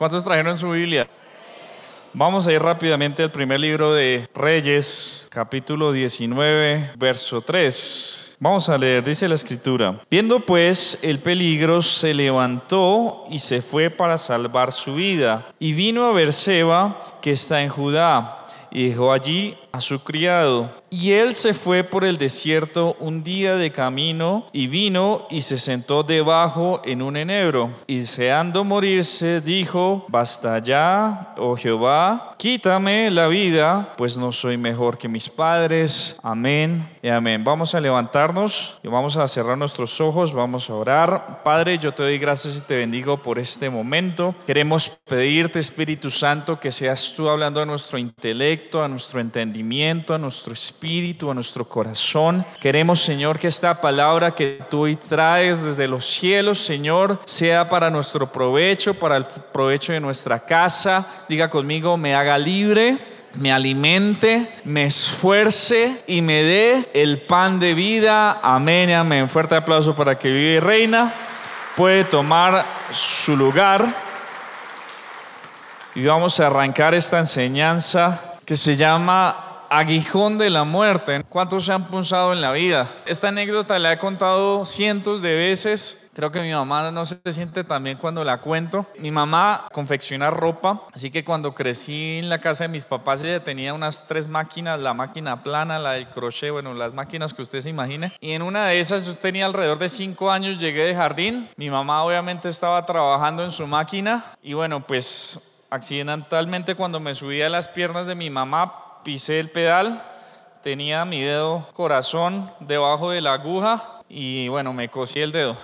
¿Cuántos trajeron su Biblia? Vamos a ir rápidamente al primer libro de Reyes, capítulo 19, verso 3. Vamos a leer, dice la escritura. Viendo pues el peligro, se levantó y se fue para salvar su vida. Y vino a Berseba, que está en Judá, y dejó allí a su criado y él se fue por el desierto un día de camino y vino y se sentó debajo en un enebro. Y deseando morirse, dijo, basta ya, oh Jehová, quítame la vida, pues no soy mejor que mis padres. Amén y amén. Vamos a levantarnos y vamos a cerrar nuestros ojos, vamos a orar. Padre, yo te doy gracias y te bendigo por este momento. Queremos pedirte, Espíritu Santo, que seas tú hablando a nuestro intelecto, a nuestro entendimiento, a nuestro espíritu a nuestro corazón. Queremos, Señor, que esta palabra que tú hoy traes desde los cielos, Señor, sea para nuestro provecho, para el provecho de nuestra casa. Diga conmigo, me haga libre me alimente, me esfuerce y me dé el pan de vida. Amén, amén. Fuerte aplauso para que vive y reina. Puede tomar su lugar. Y vamos a arrancar esta enseñanza que se llama aguijón de la muerte. ¿Cuántos se han punzado en la vida? Esta anécdota la he contado cientos de veces. Creo que mi mamá no se siente tan bien cuando la cuento. Mi mamá confecciona ropa, así que cuando crecí en la casa de mis papás ella tenía unas tres máquinas, la máquina plana, la del crochet, bueno, las máquinas que usted se imagine. Y en una de esas yo tenía alrededor de cinco años, llegué de jardín. Mi mamá obviamente estaba trabajando en su máquina y bueno, pues accidentalmente cuando me subí a las piernas de mi mamá pisé el pedal, tenía mi dedo corazón debajo de la aguja y bueno, me cosí el dedo.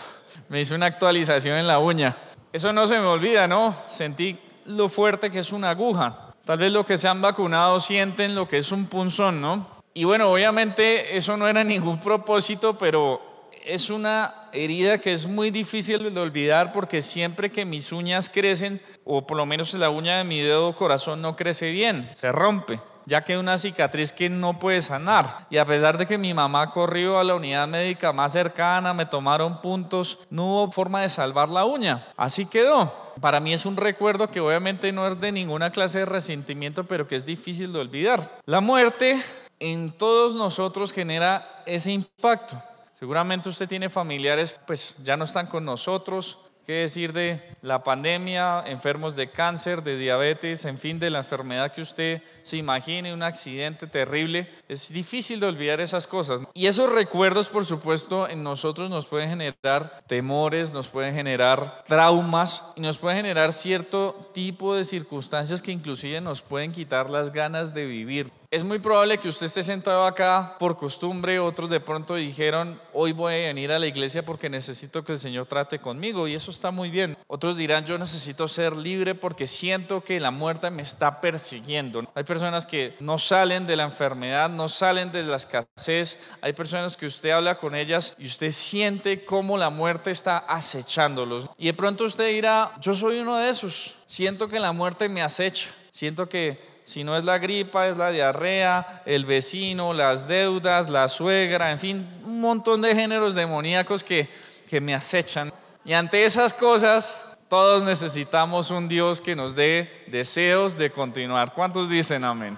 Me hice una actualización en la uña. Eso no se me olvida, ¿no? Sentí lo fuerte que es una aguja. Tal vez los que se han vacunado sienten lo que es un punzón, ¿no? Y bueno, obviamente eso no era ningún propósito, pero es una herida que es muy difícil de olvidar porque siempre que mis uñas crecen, o por lo menos la uña de mi dedo corazón no crece bien, se rompe ya que una cicatriz que no puede sanar. Y a pesar de que mi mamá corrió a la unidad médica más cercana, me tomaron puntos, no hubo forma de salvar la uña. Así quedó. Para mí es un recuerdo que obviamente no es de ninguna clase de resentimiento, pero que es difícil de olvidar. La muerte en todos nosotros genera ese impacto. Seguramente usted tiene familiares, pues ya no están con nosotros, ¿Qué decir de la pandemia, enfermos de cáncer, de diabetes, en fin, de la enfermedad que usted se imagine, un accidente terrible? Es difícil de olvidar esas cosas. Y esos recuerdos, por supuesto, en nosotros nos pueden generar temores, nos pueden generar traumas y nos pueden generar cierto tipo de circunstancias que inclusive nos pueden quitar las ganas de vivir. Es muy probable que usted esté sentado acá por costumbre, otros de pronto dijeron, hoy voy a venir a la iglesia porque necesito que el Señor trate conmigo y eso está muy bien. Otros dirán, yo necesito ser libre porque siento que la muerte me está persiguiendo. Hay personas que no salen de la enfermedad, no salen de la escasez, hay personas que usted habla con ellas y usted siente cómo la muerte está acechándolos. Y de pronto usted dirá, yo soy uno de esos, siento que la muerte me acecha, siento que si no es la gripa, es la diarrea, el vecino, las deudas, la suegra, en fin, un montón de géneros demoníacos que, que me acechan. Y ante esas cosas, todos necesitamos un Dios que nos dé deseos de continuar. ¿Cuántos dicen amén?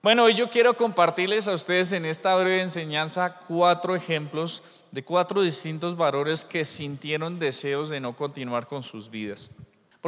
Bueno, hoy yo quiero compartirles a ustedes en esta breve enseñanza cuatro ejemplos de cuatro distintos varones que sintieron deseos de no continuar con sus vidas.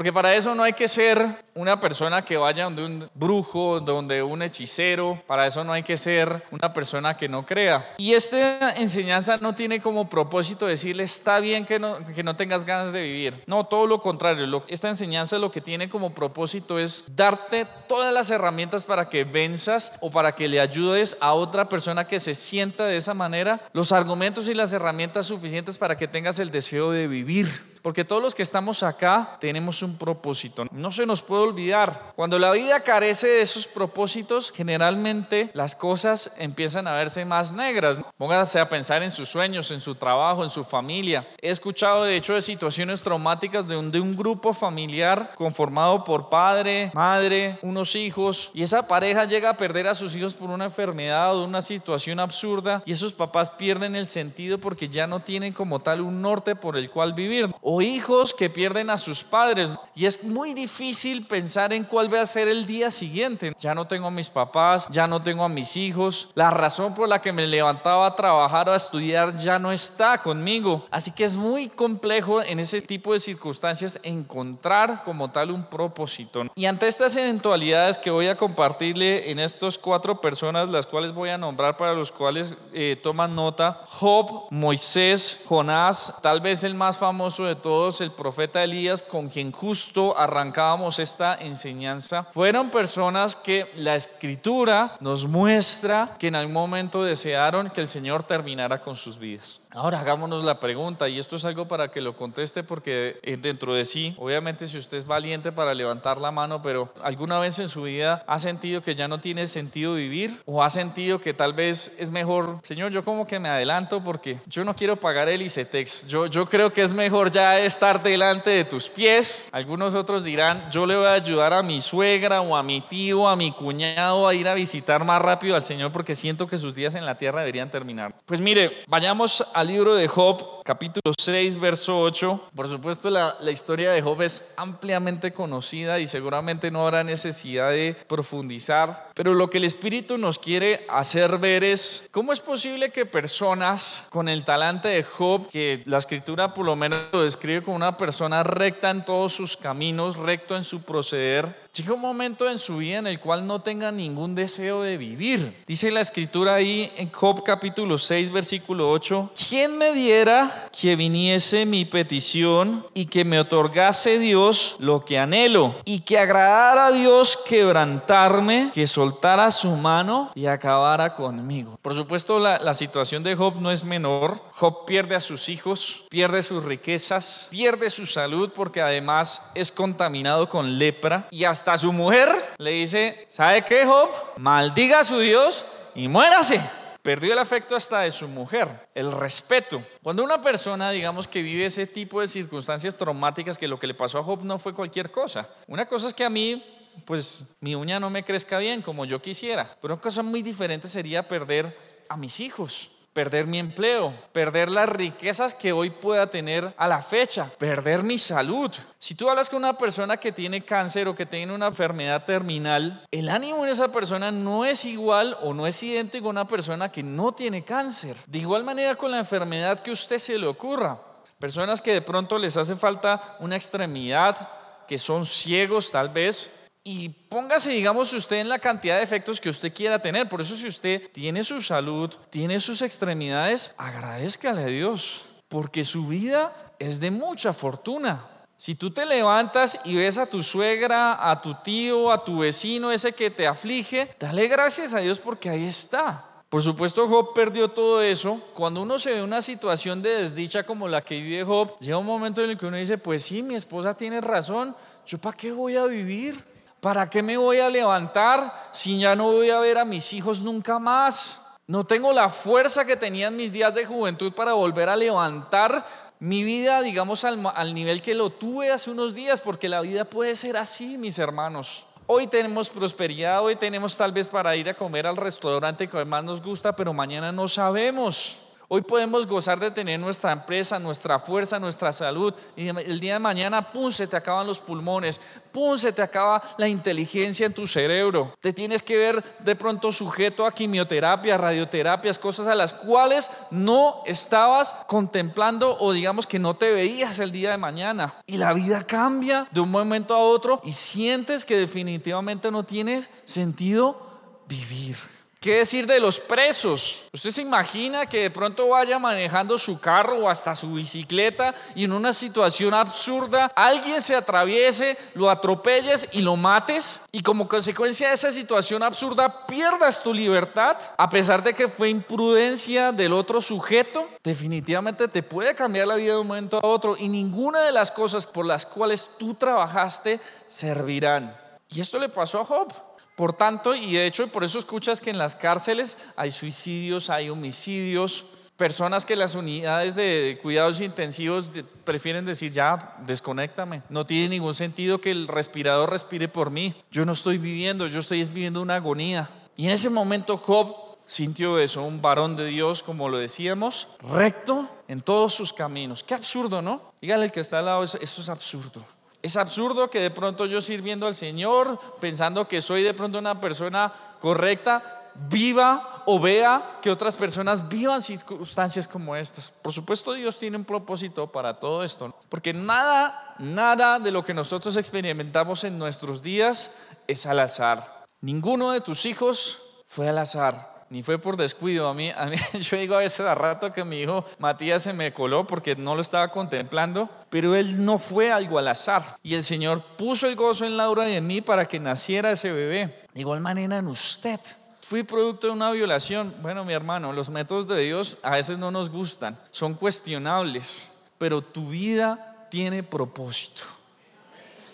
Porque para eso no hay que ser una persona que vaya donde un brujo, donde un hechicero, para eso no hay que ser una persona que no crea. Y esta enseñanza no tiene como propósito decirle está bien que no, que no tengas ganas de vivir. No, todo lo contrario. esta enseñanza lo que tiene como propósito es darte todas las herramientas para que venzas o para que le ayudes a otra persona que se sienta de esa manera, los argumentos y las herramientas suficientes para que tengas el deseo de vivir. Porque todos los que estamos acá tenemos un propósito. No se nos puede olvidar. Cuando la vida carece de esos propósitos, generalmente las cosas empiezan a verse más negras. Póngase a pensar en sus sueños, en su trabajo, en su familia. He escuchado de hecho de situaciones traumáticas de un, de un grupo familiar conformado por padre, madre, unos hijos. Y esa pareja llega a perder a sus hijos por una enfermedad o una situación absurda. Y esos papás pierden el sentido porque ya no tienen como tal un norte por el cual vivir o hijos que pierden a sus padres. Y es muy difícil pensar en cuál va a ser el día siguiente. Ya no tengo a mis papás, ya no tengo a mis hijos. La razón por la que me levantaba a trabajar o a estudiar ya no está conmigo. Así que es muy complejo en ese tipo de circunstancias encontrar como tal un propósito. Y ante estas eventualidades que voy a compartirle en estas cuatro personas, las cuales voy a nombrar para los cuales eh, toman nota, Job, Moisés, Jonás, tal vez el más famoso de todos, el profeta Elías, con quien justo arrancábamos esta enseñanza, fueron personas que la escritura nos muestra que en algún momento desearon que el Señor terminara con sus vidas. Ahora hagámonos la pregunta, y esto es algo para que lo conteste porque eh, dentro de sí, obviamente si usted es valiente para levantar la mano, pero alguna vez en su vida ha sentido que ya no tiene sentido vivir o ha sentido que tal vez es mejor, Señor, yo como que me adelanto porque yo no quiero pagar el ICETEX, yo, yo creo que es mejor ya estar delante de tus pies. Algunos otros dirán, yo le voy a ayudar a mi suegra o a mi tío, a mi cuñado a ir a visitar más rápido al Señor porque siento que sus días en la tierra deberían terminar. Pues mire, vayamos a al libro de Job, capítulo 6, verso 8. Por supuesto, la, la, historia de Job es ampliamente conocida y seguramente no habrá necesidad de profundizar. Pero lo que el Espíritu nos quiere hacer ver es cómo es posible que personas con el talante de Job, que la escritura por lo menos lo describe como una persona recta en todos sus caminos, recto en su proceder, Llega un momento en su vida en el cual no tenga ningún deseo de vivir. Dice la escritura ahí en Job capítulo 6 versículo 8, ¿quién me diera que viniese mi petición y que me otorgase Dios lo que anhelo y que agradara a Dios quebrantarme, que soltara su mano y acabara conmigo? Por supuesto la, la situación de Job no es menor. Job pierde a sus hijos, pierde sus riquezas, pierde su salud porque además es contaminado con lepra y hasta hasta su mujer le dice, ¿sabe qué, Job? Maldiga a su Dios y muérase. Perdió el afecto hasta de su mujer, el respeto. Cuando una persona, digamos, que vive ese tipo de circunstancias traumáticas, que lo que le pasó a Job no fue cualquier cosa. Una cosa es que a mí, pues, mi uña no me crezca bien como yo quisiera, pero una cosa muy diferente sería perder a mis hijos perder mi empleo, perder las riquezas que hoy pueda tener a la fecha, perder mi salud. Si tú hablas con una persona que tiene cáncer o que tiene una enfermedad terminal, el ánimo de esa persona no es igual o no es idéntico a una persona que no tiene cáncer. De igual manera con la enfermedad que usted se le ocurra. Personas que de pronto les hace falta una extremidad, que son ciegos tal vez, y póngase, digamos, usted en la cantidad de efectos que usted quiera tener. Por eso si usted tiene su salud, tiene sus extremidades, agradezcale a Dios, porque su vida es de mucha fortuna. Si tú te levantas y ves a tu suegra, a tu tío, a tu vecino, ese que te aflige, dale gracias a Dios porque ahí está. Por supuesto, Job perdió todo eso. Cuando uno se ve una situación de desdicha como la que vive Job, llega un momento en el que uno dice, pues sí, mi esposa tiene razón, ¿yo para qué voy a vivir? ¿Para qué me voy a levantar si ya no voy a ver a mis hijos nunca más? No tengo la fuerza que tenía en mis días de juventud para volver a levantar mi vida, digamos, al, nivel que lo tuve hace unos días, porque la vida puede ser así, mis hermanos. Hoy tenemos prosperidad, hoy tenemos tal vez para ir a comer al restaurante que más nos gusta, pero mañana no sabemos. Hoy podemos gozar de tener nuestra empresa, nuestra fuerza, nuestra salud. Y el día de mañana, pum, se te acaban los pulmones, pum, se te acaba la inteligencia en tu cerebro. Te tienes que ver de pronto sujeto a quimioterapia, radioterapias, cosas a las cuales no estabas contemplando o digamos que no te veías el día de mañana. Y la vida cambia de un momento a otro y sientes que definitivamente no tiene sentido vivir. ¿Qué decir de los presos? ¿Usted se imagina que de pronto vaya manejando su carro o hasta su bicicleta y en una situación absurda alguien se atraviese, lo atropelles y lo mates? Y como consecuencia de esa situación absurda pierdas tu libertad a pesar de que fue imprudencia del otro sujeto. Definitivamente te puede cambiar la vida de un momento a otro y ninguna de las cosas por las cuales tú trabajaste servirán. Y esto le pasó a Job. Por tanto, y de hecho por eso escuchas que en las cárceles hay suicidios, hay homicidios, personas que las unidades de cuidados intensivos prefieren decir, ya, desconéctame. No tiene ningún sentido que el respirador respire por mí. Yo no estoy viviendo, yo estoy viviendo una agonía. Y en ese momento Job sintió eso, un varón de Dios, como lo decíamos, recto en todos sus caminos. Qué absurdo, ¿no? Dígale el que está al lado, eso es absurdo. Es absurdo que de pronto yo sirviendo al Señor, pensando que soy de pronto una persona correcta, viva o vea que otras personas vivan circunstancias como estas. Por supuesto, Dios tiene un propósito para todo esto, porque nada, nada de lo que nosotros experimentamos en nuestros días es al azar. Ninguno de tus hijos fue al azar ni fue por descuido. A mí, a mí, yo digo a veces a rato que mi hijo Matías se me coló porque no lo estaba contemplando, pero él no fue algo al azar. Y el Señor puso el gozo en Laura y en mí para que naciera ese bebé. De igual manera en usted. Fui producto de una violación. Bueno, mi hermano, los métodos de Dios a veces no nos gustan, son cuestionables, pero tu vida tiene propósito.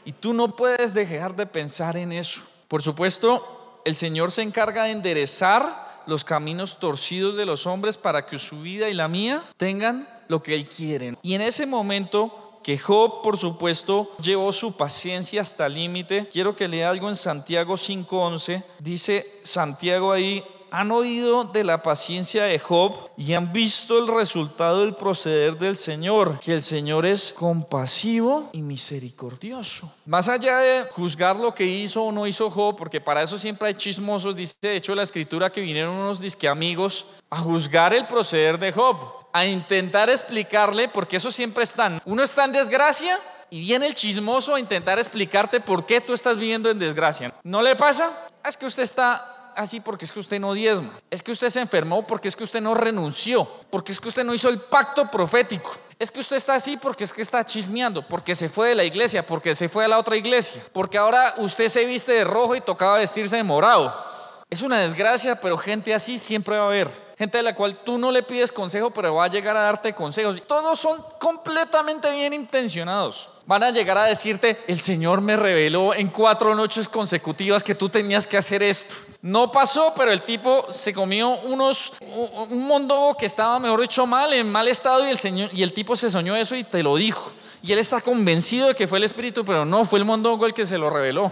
Y tú no puedes dejar de pensar en eso. Por supuesto, el Señor se encarga de enderezar los caminos torcidos de los hombres para que su vida y la mía tengan lo que Él quiere. Y en ese momento que Job, por supuesto, llevó su paciencia hasta el límite. Quiero que lea algo en Santiago 5.11. Dice Santiago ahí, han oído de la paciencia de Job y han visto el resultado del proceder del Señor, que el Señor es compasivo y misericordioso. Más allá de juzgar lo que hizo o no hizo Job, porque para eso siempre hay chismosos, dice de hecho la escritura que vinieron unos disque amigos a juzgar el proceder de Job a intentar explicarle, porque eso siempre están. Uno está en desgracia y viene el chismoso a intentar explicarte por qué tú estás viviendo en desgracia. ¿No le pasa? Es que usted está así porque es que usted no diezma. Es que usted se enfermó porque es que usted no renunció. Porque es que usted no hizo el pacto profético. Es que usted está así porque es que está chismeando, porque se fue de la iglesia, porque se fue a la otra iglesia, porque ahora usted se viste de rojo y tocaba vestirse de morado. Es una desgracia, pero gente así siempre va a haber gente de la cual tú no le pides consejo, pero va a llegar a darte consejos. Todos son completamente bien intencionados. Van a llegar a decirte, el Señor me reveló en cuatro noches consecutivas que tú tenías que hacer esto. No pasó, pero el tipo se comió unos, un mundo que estaba, mejor dicho, mal, en mal estado y el, señor, y el tipo se soñó eso y te lo dijo. Y él está convencido de que fue el Espíritu, pero no, fue el mondongo el que se lo reveló.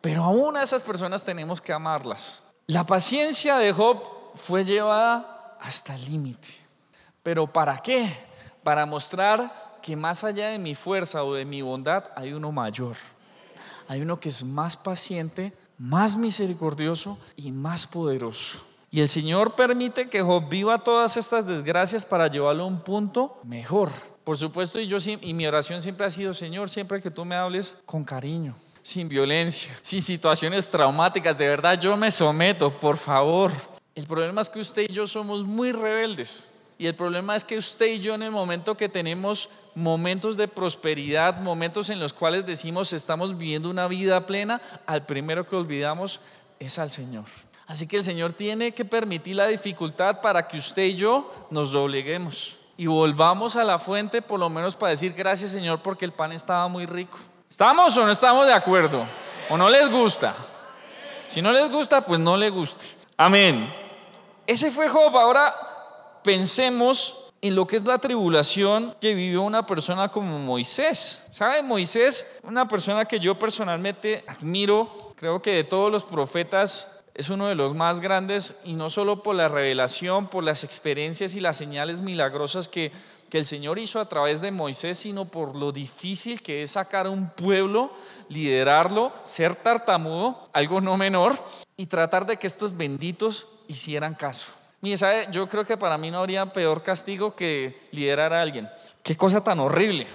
Pero aún a esas personas tenemos que amarlas. La paciencia de Job fue llevada hasta el límite. ¿Pero para qué? Para mostrar que más allá de mi fuerza o de mi bondad hay uno mayor. Hay uno que es más paciente, más misericordioso y más poderoso. Y el Señor permite que Job viva todas estas desgracias para llevarlo a un punto mejor. Por supuesto, y, yo, y mi oración siempre ha sido, Señor, siempre que tú me hables con cariño, sin violencia, sin situaciones traumáticas, de verdad yo me someto, por favor. El problema es que usted y yo somos muy rebeldes. Y el problema es que usted y yo en el momento que tenemos momentos de prosperidad, momentos en los cuales decimos estamos viviendo una vida plena, al primero que olvidamos es al Señor. Así que el Señor tiene que permitir la dificultad para que usted y yo nos dobleguemos y volvamos a la fuente por lo menos para decir gracias Señor porque el pan estaba muy rico. ¿Estamos o no estamos de acuerdo? ¿O no les gusta? Si no les gusta, pues no le guste. Amén. Ese fue Job. Ahora pensemos en lo que es la tribulación que vivió una persona como Moisés. ¿Sabe? Moisés, una persona que yo personalmente admiro, creo que de todos los profetas es uno de los más grandes y no solo por la revelación, por las experiencias y las señales milagrosas que, que el Señor hizo a través de Moisés, sino por lo difícil que es sacar a un pueblo, liderarlo, ser tartamudo, algo no menor, y tratar de que estos benditos hicieran caso. Mire, ¿sabe? Yo creo que para mí no habría peor castigo que liderar a alguien. Qué cosa tan horrible.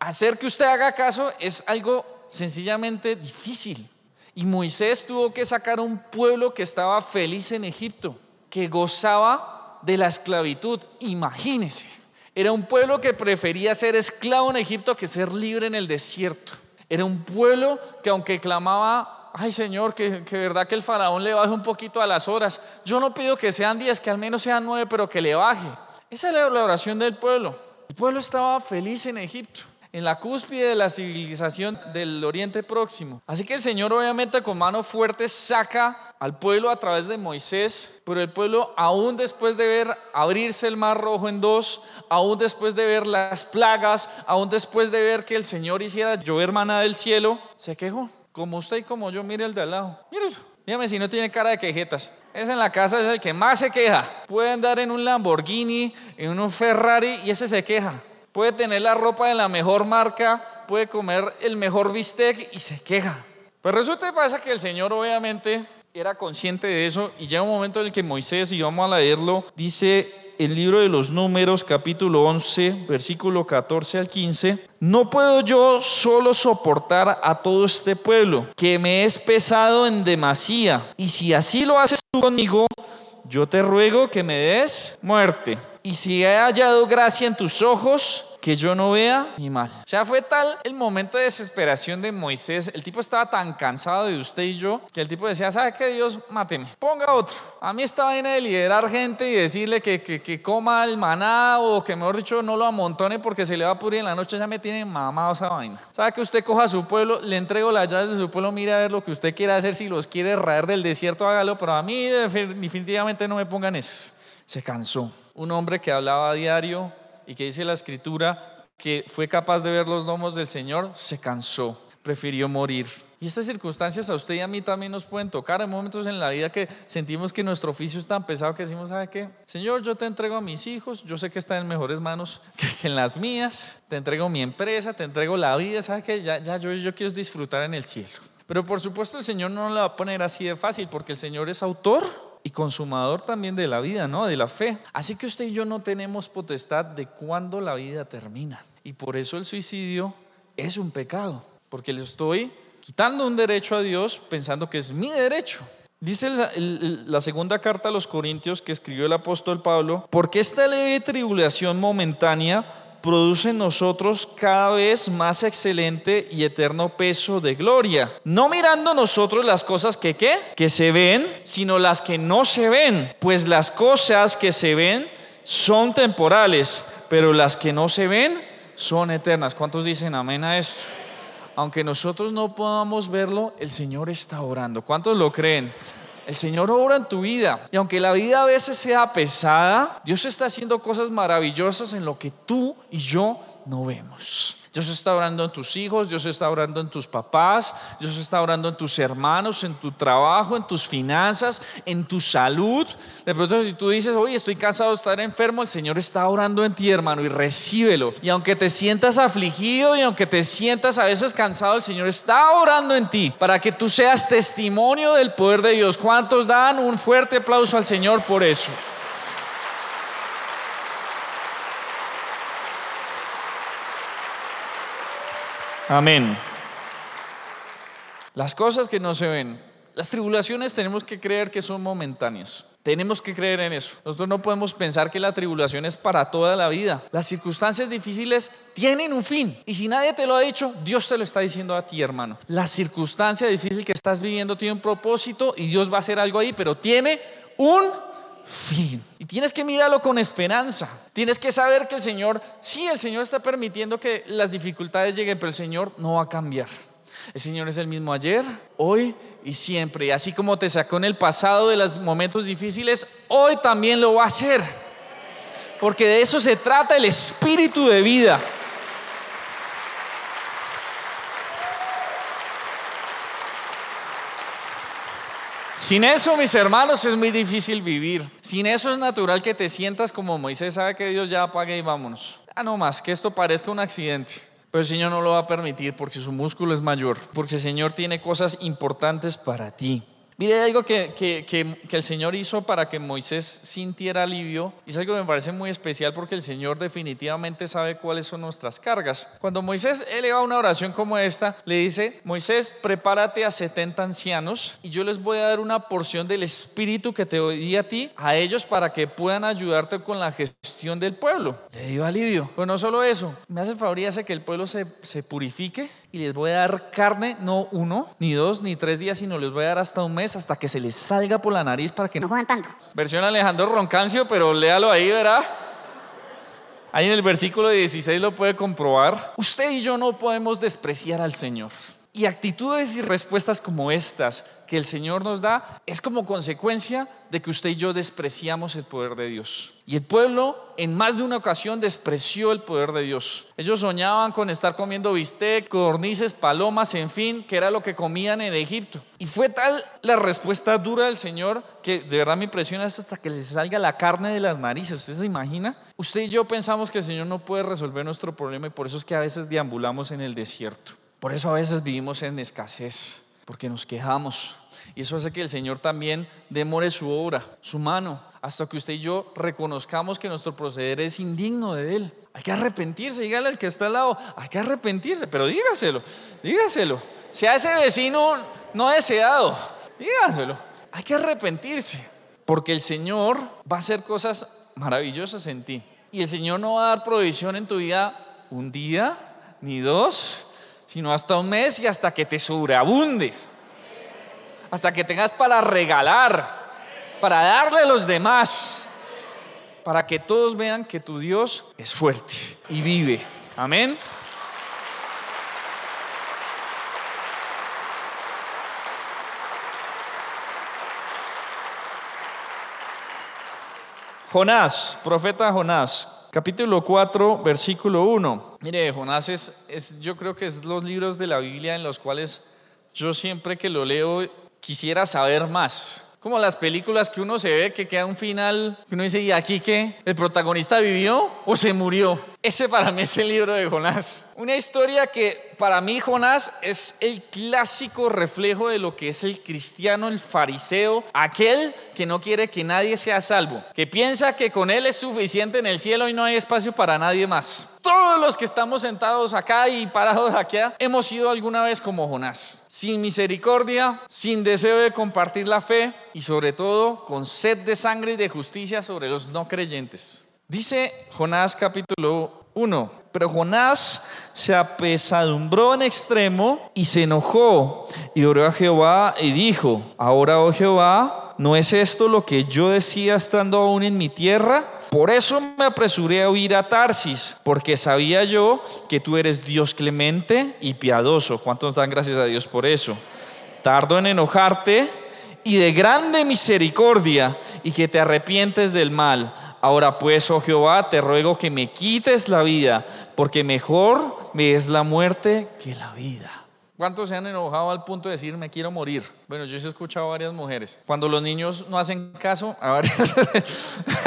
Hacer que usted haga caso es algo sencillamente difícil. Y Moisés tuvo que sacar un pueblo que estaba feliz en Egipto, que gozaba de la esclavitud. Imagínese. Era un pueblo que prefería ser esclavo en Egipto que ser libre en el desierto. Era un pueblo que aunque clamaba ay Señor, que, que, verdad que el faraón le baje un poquito a las horas. Yo no pido que sean diez, que al menos sean nueve, pero que le baje. Esa es la oración del pueblo. El pueblo estaba feliz en Egipto, en la cúspide de la civilización del Oriente Próximo. Así que el Señor obviamente con mano fuerte saca al pueblo a través de Moisés, pero el pueblo aún después de ver abrirse el mar rojo en dos, aún después de ver las plagas, aún después de ver que el Señor hiciera llover maná del cielo, se quejó. Como usted y como yo, mire el de al lado. Mírelo. Dígame si no tiene cara de quejetas. Es en la casa, es el que más se queja. Puede andar en un Lamborghini, en un Ferrari y ese se queja. Puede tener la ropa de la mejor marca, puede comer el mejor bistec y se queja. Pero resulta que pasa que el Señor obviamente era consciente de eso y llega un momento en el que Moisés, y vamos a leerlo, dice el libro de los números capítulo 11, versículo 14 al 15, no puedo yo solo soportar a todo este pueblo, que me es pesado en demasía, y si así lo haces tú conmigo, yo te ruego que me des muerte. Y si he hallado gracia en tus ojos, que yo no vea mi mal. O sea, fue tal el momento de desesperación de Moisés. El tipo estaba tan cansado de usted y yo que el tipo decía, ¿sabe qué? Dios, máteme. Ponga otro. A mí esta vaina de liderar gente y decirle que, que, que coma el maná o que mejor dicho no lo amontone porque se le va a pudrir en la noche, ya me tiene mamado esa vaina. ¿Sabe que usted coja a su pueblo, le entrego las llaves de su pueblo, mire a ver lo que usted quiera hacer, si los quiere raer del desierto, hágalo, pero a mí definitivamente no me pongan eso. Se cansó. Un hombre que hablaba a diario, y que dice la escritura que fue capaz de ver los domos del Señor, se cansó, prefirió morir. Y estas circunstancias a usted y a mí también nos pueden tocar. Hay momentos en la vida que sentimos que nuestro oficio es tan pesado que decimos, ¿sabe qué? Señor, yo te entrego a mis hijos, yo sé que están en mejores manos que en las mías, te entrego mi empresa, te entrego la vida, ¿sabe qué? Ya, ya yo, yo quiero disfrutar en el cielo. Pero por supuesto el Señor no lo va a poner así de fácil porque el Señor es autor y consumador también de la vida, ¿no? De la fe. Así que usted y yo no tenemos potestad de cuándo la vida termina. Y por eso el suicidio es un pecado, porque le estoy quitando un derecho a Dios pensando que es mi derecho. Dice la, segunda carta a los Corintios que escribió el apóstol Pablo, porque esta leve tribulación momentánea produce en nosotros cada vez más excelente y eterno peso de gloria. No mirando nosotros las cosas que ¿qué? que se ven, sino las que no se ven, pues las cosas que se ven son temporales, pero las que no se ven son eternas. ¿Cuántos dicen amén a esto? Aunque nosotros no podamos verlo, el Señor está orando. ¿Cuántos lo creen? El Señor obra en tu vida. Y aunque la vida a veces sea pesada, Dios está haciendo cosas maravillosas en lo que tú y yo no vemos. Dios está orando en tus hijos, Dios está orando en tus papás, Dios está orando en tus hermanos, en tu trabajo, en tus finanzas, en tu salud. De pronto si tú dices, oye, estoy cansado de estar enfermo, el Señor está orando en ti, hermano, y recíbelo. Y aunque te sientas afligido y aunque te sientas a veces cansado, el Señor está orando en ti para que tú seas testimonio del poder de Dios. ¿Cuántos dan un fuerte aplauso al Señor por eso? Amén. Las cosas que no se ven, las tribulaciones tenemos que creer que son momentáneas. Tenemos que creer en eso. Nosotros no podemos pensar que la tribulación es para toda la vida. Las circunstancias difíciles tienen un fin. Y si nadie te lo ha dicho, Dios te lo está diciendo a ti, hermano. La circunstancia difícil que estás viviendo tiene un propósito y Dios va a hacer algo ahí, pero tiene un fin. Y tienes que mirarlo con esperanza. Tienes que saber que el Señor, sí, el Señor está permitiendo que las dificultades lleguen, pero el Señor no va a cambiar. El Señor es el mismo ayer, hoy y siempre. Y así como te sacó en el pasado de los momentos difíciles, hoy también lo va a hacer. Porque de eso se trata el espíritu de vida. Sin eso, mis hermanos, es muy difícil vivir. Sin eso es natural que te sientas como Moisés sabe que Dios ya apague y vámonos. Ah, no más, que esto parezca un accidente. Pero el Señor no lo va a permitir porque su músculo es mayor, porque el Señor tiene cosas importantes para ti. Mire, algo que, que, que, el Señor hizo para que Moisés sintiera alivio, y es algo que me parece muy especial porque el Señor definitivamente sabe cuáles son nuestras cargas. Cuando Moisés eleva una oración como esta, le dice, Moisés, prepárate a 70 ancianos y yo les voy a dar una porción del Espíritu que te doy a ti, a ellos para que puedan ayudarte con la gestión del pueblo. Le dio alivio. Pero no solo eso, me hace favor y hace que el pueblo se, se purifique y les voy a dar carne, no uno, ni dos, ni tres días, sino les voy a dar hasta un mes hasta que se les salga por la nariz para que no juegan tanto. Versión Alejandro Roncancio, pero léalo ahí, verá. Ahí en el versículo 16 lo puede comprobar. Usted y yo no podemos despreciar al Señor. Y actitudes y respuestas como estas que el Señor nos da es como consecuencia de que usted y yo despreciamos el poder de Dios. Y el pueblo en más de una ocasión despreció el poder de Dios. Ellos soñaban con estar comiendo bistec, codornices, palomas, en fin, que era lo que comían en Egipto. Y fue tal la respuesta dura del Señor que de verdad me impresiona hasta que les salga la carne de las narices. ¿Usted se imagina? Usted y yo pensamos que el Señor no puede resolver nuestro problema y por eso es que a veces deambulamos en el desierto. Por eso a veces vivimos en escasez, porque nos quejamos. Y eso hace que el Señor también demore su obra, su mano, hasta que usted y yo reconozcamos que nuestro proceder es indigno de Él. Hay que arrepentirse, dígale al que está al lado, hay que arrepentirse, pero dígaselo, dígaselo. Sea ese vecino no deseado, dígaselo. Hay que arrepentirse, porque el Señor va a hacer cosas maravillosas en ti. Y el Señor no va a dar provisión en tu vida un día, ni dos, sino hasta un mes y hasta que te sobreabunde, hasta que tengas para regalar, para darle a los demás, para que todos vean que tu Dios es fuerte y vive. Amén. Jonás, profeta Jonás, capítulo 4, versículo 1. Mire, Jonás es, es, yo creo que es los libros de la Biblia en los cuales yo siempre que lo leo quisiera saber más. Como las películas que uno se ve que queda un final, que uno dice, ¿y aquí qué? ¿El protagonista vivió o se murió? Ese para mí es el libro de Jonás. Una historia que para mí Jonás es el clásico reflejo de lo que es el cristiano, el fariseo, aquel que no quiere que nadie sea salvo, que piensa que con él es suficiente en el cielo y no hay espacio para nadie más. Todos los que estamos sentados acá y parados aquí hemos sido alguna vez como Jonás, sin misericordia, sin deseo de compartir la fe y sobre todo con sed de sangre y de justicia sobre los no creyentes. Dice Jonás capítulo 1, pero Jonás se apesadumbró en extremo y se enojó y oró a Jehová y dijo, ahora, oh Jehová, ¿no es esto lo que yo decía estando aún en mi tierra? Por eso me apresuré a huir a Tarsis, porque sabía yo que tú eres Dios clemente y piadoso. ¿Cuántos dan gracias a Dios por eso? Tardo en enojarte y de grande misericordia y que te arrepientes del mal Ahora pues, oh Jehová, te ruego que me quites la vida, porque mejor me es la muerte que la vida. ¿Cuántos se han enojado al punto de decir me quiero morir? Bueno, yo he escuchado a varias mujeres. Cuando los niños no hacen caso, a varias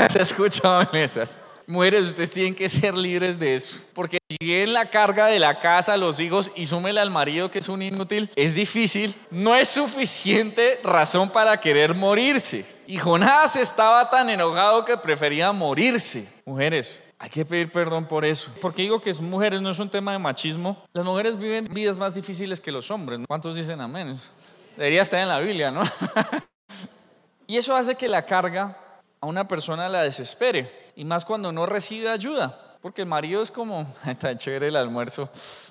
se ha escuchado en esas. Mujeres, ustedes tienen que ser libres de eso. Porque si en la carga de la casa, los hijos y súmele al marido que es un inútil, es difícil. No es suficiente razón para querer morirse. Y Jonás estaba tan enojado que prefería morirse. Mujeres, hay que pedir perdón por eso. Porque digo que mujeres no es un tema de machismo. Las mujeres viven vidas más difíciles que los hombres. ¿Cuántos dicen amén? Debería estar en la Biblia, ¿no? y eso hace que la carga a una persona la desespere y más cuando no recibe ayuda. Porque el marido es como, está chévere el almuerzo,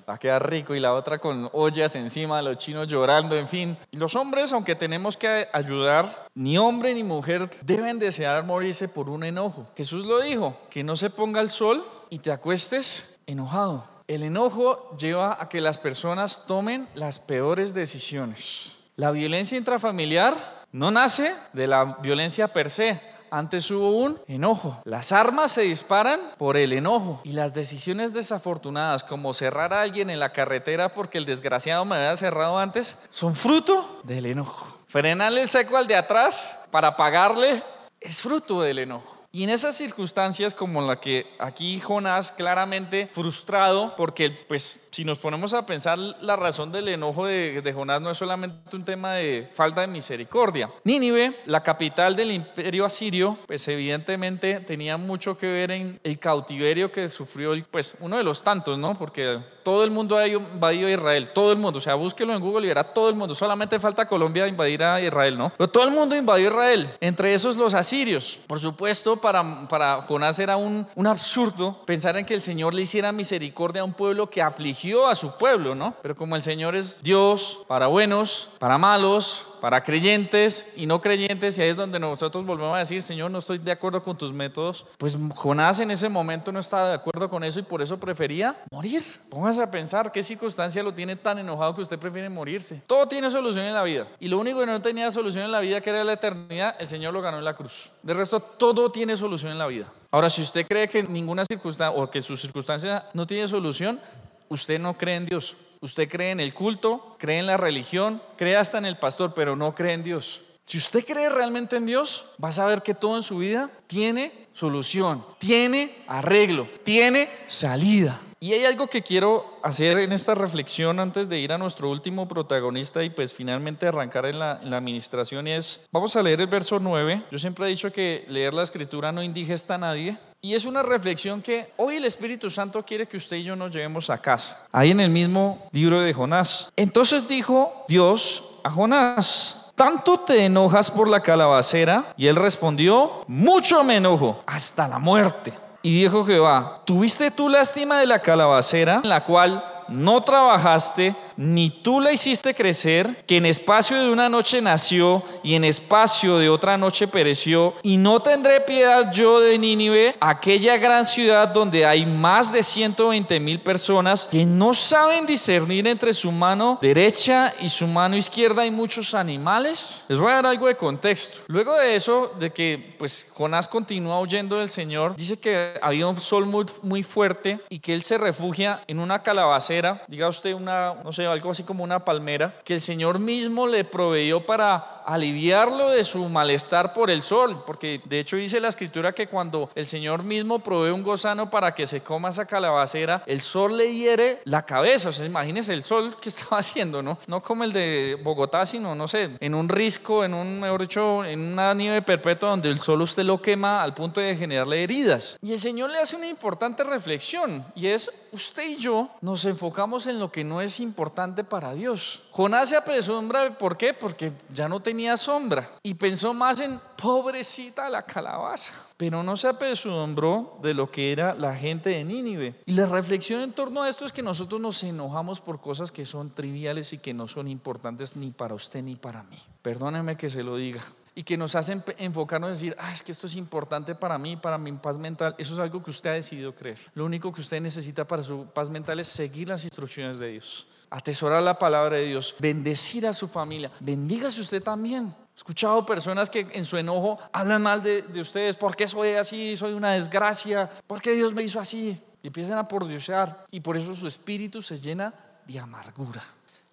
va a quedar rico, y la otra con ollas encima, los chinos llorando, en fin. Y los hombres, aunque tenemos que ayudar, ni hombre ni mujer deben desear morirse por un enojo. Jesús lo dijo, que no se ponga el sol y te acuestes enojado. El enojo lleva a que las personas tomen las peores decisiones. La violencia intrafamiliar no nace de la violencia per se, antes hubo un enojo. Las armas se disparan por el enojo y las decisiones desafortunadas como cerrar a alguien en la carretera porque el desgraciado me había cerrado antes son fruto del enojo. Frenarle el seco al de atrás para pagarle es fruto del enojo. Y en esas circunstancias como la que aquí Jonás claramente frustrado, porque pues si nos ponemos a pensar la razón del enojo de, Jonás no es solamente un tema de falta de misericordia. Nínive, la capital del imperio asirio, pues evidentemente tenía mucho que ver en el cautiverio que sufrió, pues uno de los tantos, ¿no? Porque todo el mundo ha invadido Israel, todo el mundo, o sea, búsquelo en Google y verá todo el mundo, solamente falta Colombia invadir a Israel, ¿no? Pero todo el mundo invadió Israel, entre esos los asirios. Por supuesto, para, para Jonás era un, un absurdo pensar en que el Señor le hiciera misericordia a un pueblo que afligió a su pueblo, ¿no? Pero como el Señor es Dios para buenos, para malos, para creyentes y no creyentes, y ahí es donde nosotros volvemos a decir, Señor, no estoy de acuerdo con tus métodos. Pues Jonás en ese momento no estaba de acuerdo con eso y por eso prefería morir. Póngase a pensar qué circunstancia lo tiene tan enojado que usted prefiere morirse. Todo tiene solución en la vida. Y lo único que no tenía solución en la vida, que era la eternidad, el Señor lo ganó en la cruz. De resto, todo tiene solución en la vida. Ahora, si usted cree que ninguna circunstancia o que su circunstancia no tiene solución, usted no cree en Dios. Usted cree en el culto, cree en la religión, cree hasta en el pastor, pero no cree en Dios. Si usted cree realmente en Dios, va a saber que todo en su vida tiene solución, tiene arreglo, tiene salida. Y hay algo que quiero hacer en esta reflexión antes de ir a nuestro último protagonista y pues finalmente arrancar en la, en la administración y es, vamos a leer el verso 9. Yo siempre he dicho que leer la escritura no indigesta a nadie. Y es una reflexión que hoy el Espíritu Santo quiere que usted y yo nos llevemos a casa. Ahí en el mismo libro de Jonás. Entonces dijo Dios a Jonás, ¿tanto te enojas por la calabacera? Y él respondió, mucho me enojo, hasta la muerte. Y dijo Jehová, ¿tuviste tú lástima de la calabacera en la cual no trabajaste, ni tú la hiciste crecer, que en espacio de una noche nació y en espacio de otra noche pereció, y no tendré piedad yo de Nínive, aquella gran ciudad donde hay más de 120 mil personas que no saben discernir entre su mano derecha y su mano izquierda y muchos animales. Les voy a dar algo de contexto. Luego de eso, de que pues Jonás continúa huyendo del Señor, dice que había un sol muy, muy fuerte y que él se refugia en una calabacera, diga usted una, no sé, algo así como una palmera, que el Señor mismo le proveyó para aliviarlo de su malestar por el sol, porque de hecho dice la escritura que cuando el Señor mismo provee un gozano para que se coma esa calabacera, el sol le hiere la cabeza, o sea, imagínese el sol que estaba haciendo, ¿no? No como el de Bogotá, sino, no sé, en un risco, en un, mejor dicho, en una nieve perpetua donde el sol usted lo quema al punto de generarle heridas. Y el Señor le hace una importante reflexión, y es, usted y yo nos enfocamos en lo que no es importante para Dios. Jonás se apesumbra, ¿por qué? Porque ya no tenía sombra y pensó más en pobrecita la calabaza, pero no se apesumbró de lo que era la gente de Nínive. Y la reflexión en torno a esto es que nosotros nos enojamos por cosas que son triviales y que no son importantes ni para usted ni para mí. Perdóneme que se lo diga y que nos hacen enfocarnos en decir, ah, es que esto es importante para mí, para mi paz mental. Eso es algo que usted ha decidido creer. Lo único que usted necesita para su paz mental es seguir las instrucciones de Dios, atesorar la palabra de Dios, bendecir a su familia. Bendígase usted también. He escuchado personas que en su enojo hablan mal de, de ustedes. ¿Por qué soy así? Soy una desgracia. ¿Por qué Dios me hizo así? Y empiezan a pordiosear. Y por eso su espíritu se llena de amargura.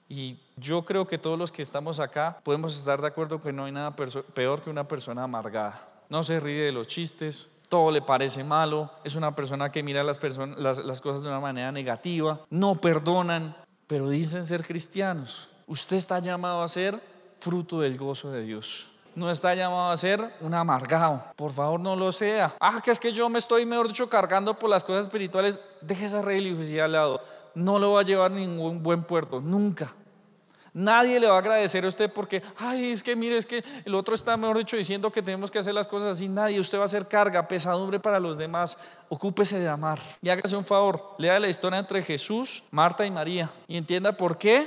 Y yo creo que todos los que estamos acá podemos estar de acuerdo que no hay nada peor que una persona amargada. No se ríe de los chistes, todo le parece malo, es una persona que mira las, las, las cosas de una manera negativa, no perdonan, pero dicen ser cristianos. Usted está llamado a ser fruto del gozo de Dios. No está llamado a ser un amargado. Por favor, no lo sea. Ah, que es que yo me estoy, mejor dicho, cargando por las cosas espirituales. Deje esa religiosidad al lado. No lo va a llevar a ningún buen puerto. Nunca. Nadie le va a agradecer a usted porque, ay, es que mire, es que el otro está, mejor dicho, diciendo que tenemos que hacer las cosas así. Nadie, usted va a ser carga, pesadumbre para los demás. Ocúpese de amar. Y hágase un favor, lea la historia entre Jesús, Marta y María y entienda por qué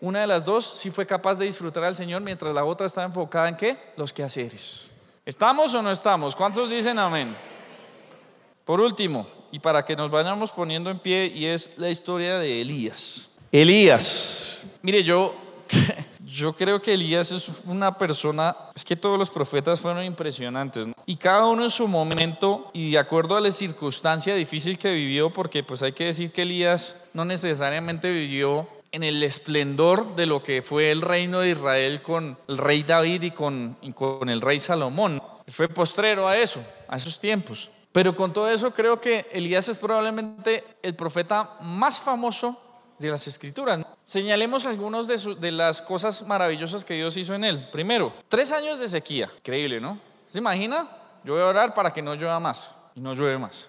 una de las dos sí fue capaz de disfrutar al Señor mientras la otra estaba enfocada en qué? Los quehaceres. ¿Estamos o no estamos? ¿Cuántos dicen amén? Por último, y para que nos vayamos poniendo en pie, y es la historia de Elías. Elías. Mire, yo yo creo que Elías es una persona, es que todos los profetas fueron impresionantes, y cada uno en su momento y de acuerdo a la circunstancia difícil que vivió, porque pues hay que decir que Elías no necesariamente vivió en el esplendor de lo que fue el reino de Israel con el rey David y con, con el rey Salomón. Fue postrero a eso, a esos tiempos. Pero con todo eso creo que Elías es probablemente el profeta más famoso de las escrituras. Señalemos algunas de, las cosas maravillosas que Dios hizo en él. Primero, tres años de sequía. Increíble, ¿no? ¿Se imagina? Yo voy a orar para que no llueva más. Y no llueve más.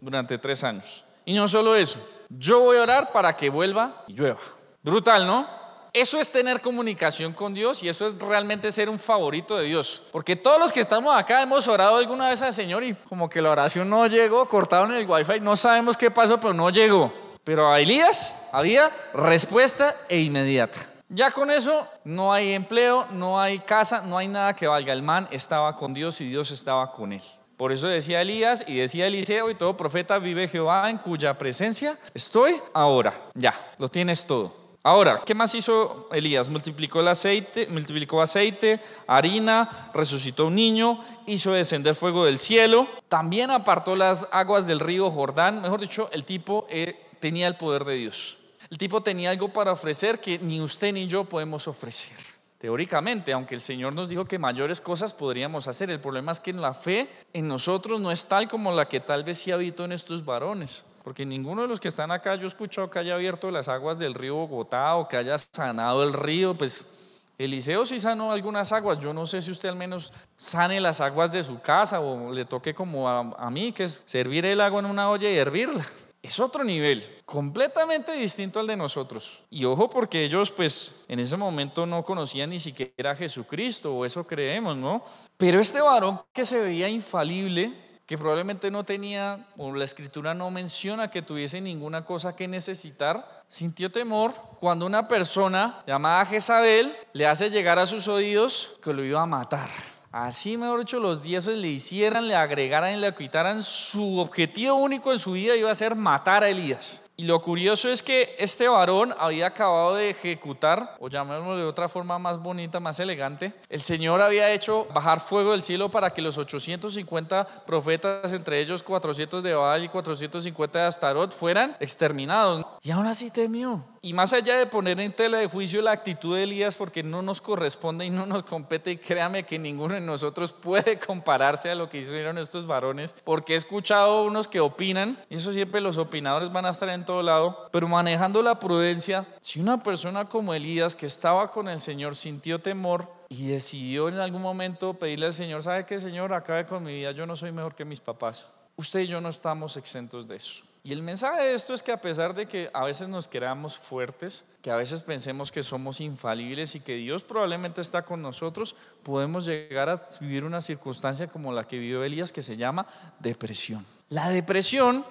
Durante tres años. Y no solo eso. Yo voy a orar para que vuelva y llueva. Brutal, ¿no? Eso es tener comunicación con Dios y eso es realmente ser un favorito de Dios. Porque todos los que estamos acá hemos orado alguna vez al Señor y como que la oración no llegó, cortaron el wifi, no sabemos qué pasó, pero no llegó. Pero a Elías había respuesta e inmediata. Ya con eso no hay empleo, no hay casa, no hay nada que valga. El man estaba con Dios y Dios estaba con él. Por eso decía Elías y decía Eliseo y todo profeta vive Jehová en cuya presencia estoy ahora. Ya, lo tienes todo. Ahora, ¿qué más hizo Elías? Multiplicó el aceite, multiplicó aceite, harina, resucitó un niño, hizo descender fuego del cielo, también apartó las aguas del río Jordán. Mejor dicho, el tipo eh, tenía el poder de Dios. El tipo tenía algo para ofrecer que ni usted ni yo podemos ofrecer. Teóricamente, aunque el Señor nos dijo que mayores cosas podríamos hacer, el problema es que la fe en nosotros no es tal como la que tal vez sí habitó en estos varones. Porque ninguno de los que están acá, yo he escuchado que haya abierto las aguas del río Bogotá o que haya sanado el río, pues Eliseo sí sanó algunas aguas. Yo no sé si usted al menos sane las aguas de su casa o le toque como a, a, mí, que es servir el agua en una olla y hervirla. Es otro nivel, completamente distinto al de nosotros. Y ojo porque ellos pues en ese momento no conocían ni siquiera a Jesucristo, o eso creemos, ¿no? Pero este varón que se veía infalible, que probablemente no tenía, o la escritura no menciona que tuviese ninguna cosa que necesitar, sintió temor cuando una persona llamada Jezabel le hace llegar a sus oídos que lo iba a matar. Así, mejor dicho, los dioses le hicieran, le agregaran y le quitaran, su objetivo único en su vida iba a ser matar a Elías. Y lo curioso es que este varón había acabado de ejecutar, o llamémoslo de otra forma más bonita, más elegante, el Señor había hecho bajar fuego del cielo para que los 850 profetas, entre ellos 400 de Baal y 450 de Astarot, fueran exterminados. Y aún así temió. Y más allá de poner en tela de juicio la actitud de Elías, porque no nos corresponde y no nos compete, y créame que ninguno de nosotros puede compararse a lo que hicieron estos varones, porque he escuchado unos que opinan, y eso siempre los opinadores van a estar en todo lado, pero manejando la prudencia, si una persona como Elías que estaba con el Señor sintió temor y decidió en algún momento pedirle al Señor, ¿sabe qué Señor? Acabe con mi vida, yo no soy mejor que mis papás. Usted y yo no estamos exentos de eso. Y el mensaje de esto es que a pesar de que a veces nos creamos fuertes, que a veces pensemos que somos infalibles y que Dios probablemente está con nosotros, podemos llegar a vivir una circunstancia como la que vivió Elías que se llama depresión. La depresión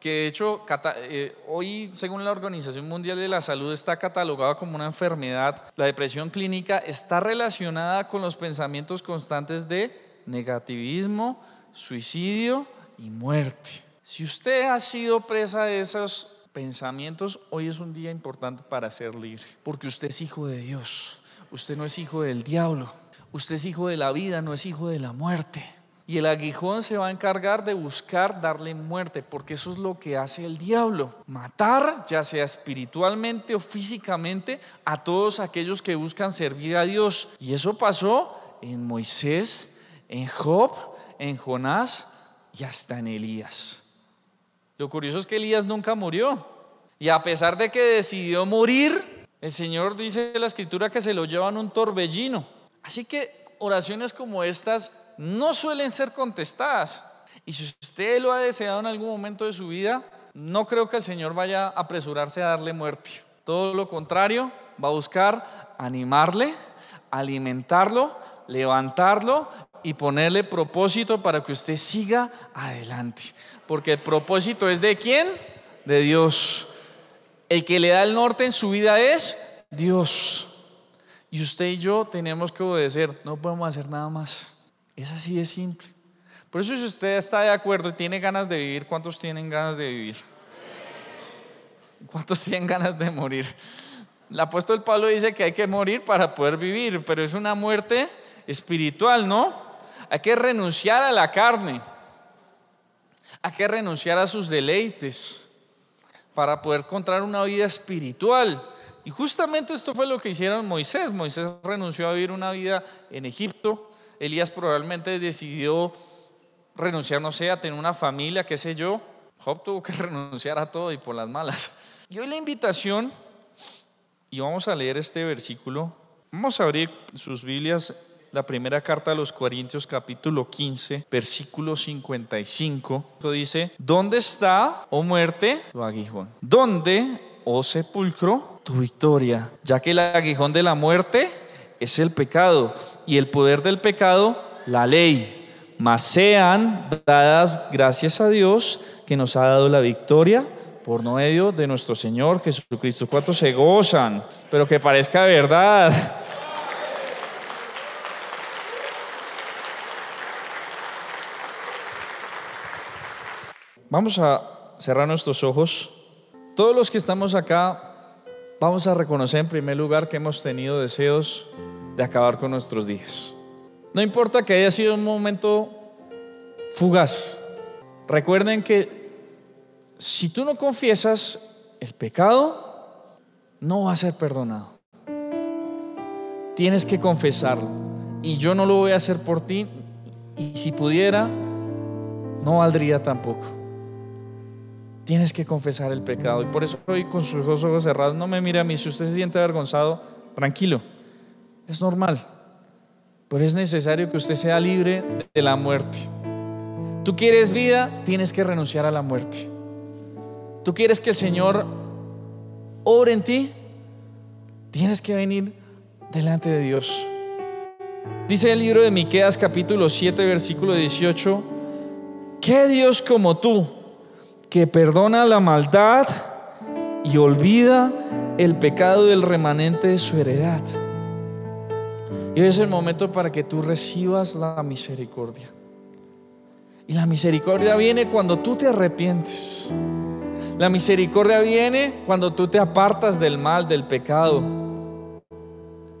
que de hecho eh, hoy, según la Organización Mundial de la Salud, está catalogada como una enfermedad. La depresión clínica está relacionada con los pensamientos constantes de negativismo, suicidio y muerte. Si usted ha sido presa de esos pensamientos, hoy es un día importante para ser libre, porque usted es hijo de Dios, usted no es hijo del diablo, usted es hijo de la vida, no es hijo de la muerte. Y el aguijón se va a encargar de buscar darle muerte, porque eso es lo que hace el diablo. Matar, ya sea espiritualmente o físicamente, a todos aquellos que buscan servir a Dios. Y eso pasó en Moisés, en Job, en Jonás y hasta en Elías. Lo curioso es que Elías nunca murió. Y a pesar de que decidió morir, el Señor dice en la escritura que se lo llevan un torbellino. Así que oraciones como estas no suelen ser contestadas. Y si usted lo ha deseado en algún momento de su vida, no creo que el Señor vaya a apresurarse a darle muerte. Todo lo contrario, va a buscar animarle, alimentarlo, levantarlo y ponerle propósito para que usted siga adelante. Porque el propósito es de quién? De Dios. El que le da el norte en su vida es Dios. Y usted y yo tenemos que obedecer, no podemos hacer nada más. Es así de simple. Por eso si usted está de acuerdo y tiene ganas de vivir, ¿cuántos tienen ganas de vivir? ¿Cuántos tienen ganas de morir? El apóstol Pablo dice que hay que morir para poder vivir, pero es una muerte espiritual, ¿no? Hay que renunciar a la carne. Hay que renunciar a sus deleites para poder encontrar una vida espiritual. Y justamente esto fue lo que hicieron Moisés. Moisés renunció a vivir una vida en Egipto, Elías probablemente decidió renunciar, no sé, a tener una familia, qué sé yo. Job tuvo que renunciar a todo y por las malas. Y hoy la invitación, y vamos a leer este versículo, vamos a abrir sus Biblias, la primera carta a los Corintios capítulo 15, versículo 55, dice, ¿dónde está, oh muerte, tu aguijón? ¿Dónde, oh sepulcro, tu victoria? Ya que el aguijón de la muerte es el pecado y el poder del pecado, la ley. Mas sean dadas gracias a Dios que nos ha dado la victoria por medio de nuestro Señor Jesucristo. ¿Cuántos se gozan? Pero que parezca verdad. Vamos a cerrar nuestros ojos. Todos los que estamos acá, vamos a reconocer en primer lugar que hemos tenido deseos de acabar con nuestros días. No importa que haya sido un momento fugaz. Recuerden que si tú no confiesas el pecado, no va a ser perdonado. Tienes que confesarlo. Y yo no lo voy a hacer por ti. Y si pudiera, no valdría tampoco. Tienes que confesar el pecado. Y por eso hoy con sus ojos cerrados, no me mire a mí. Si usted se siente avergonzado, tranquilo. Es normal. Pero es necesario que usted sea libre de la muerte. Tú quieres vida, tienes que renunciar a la muerte. Tú quieres que el Señor obre en ti, tienes que venir delante de Dios. Dice el libro de Miqueas capítulo 7 versículo 18, ¿qué Dios como tú que perdona la maldad y olvida el pecado del remanente de su heredad? Y hoy es el momento para que tú recibas la misericordia. Y la misericordia viene cuando tú te arrepientes. La misericordia viene cuando tú te apartas del mal, del pecado.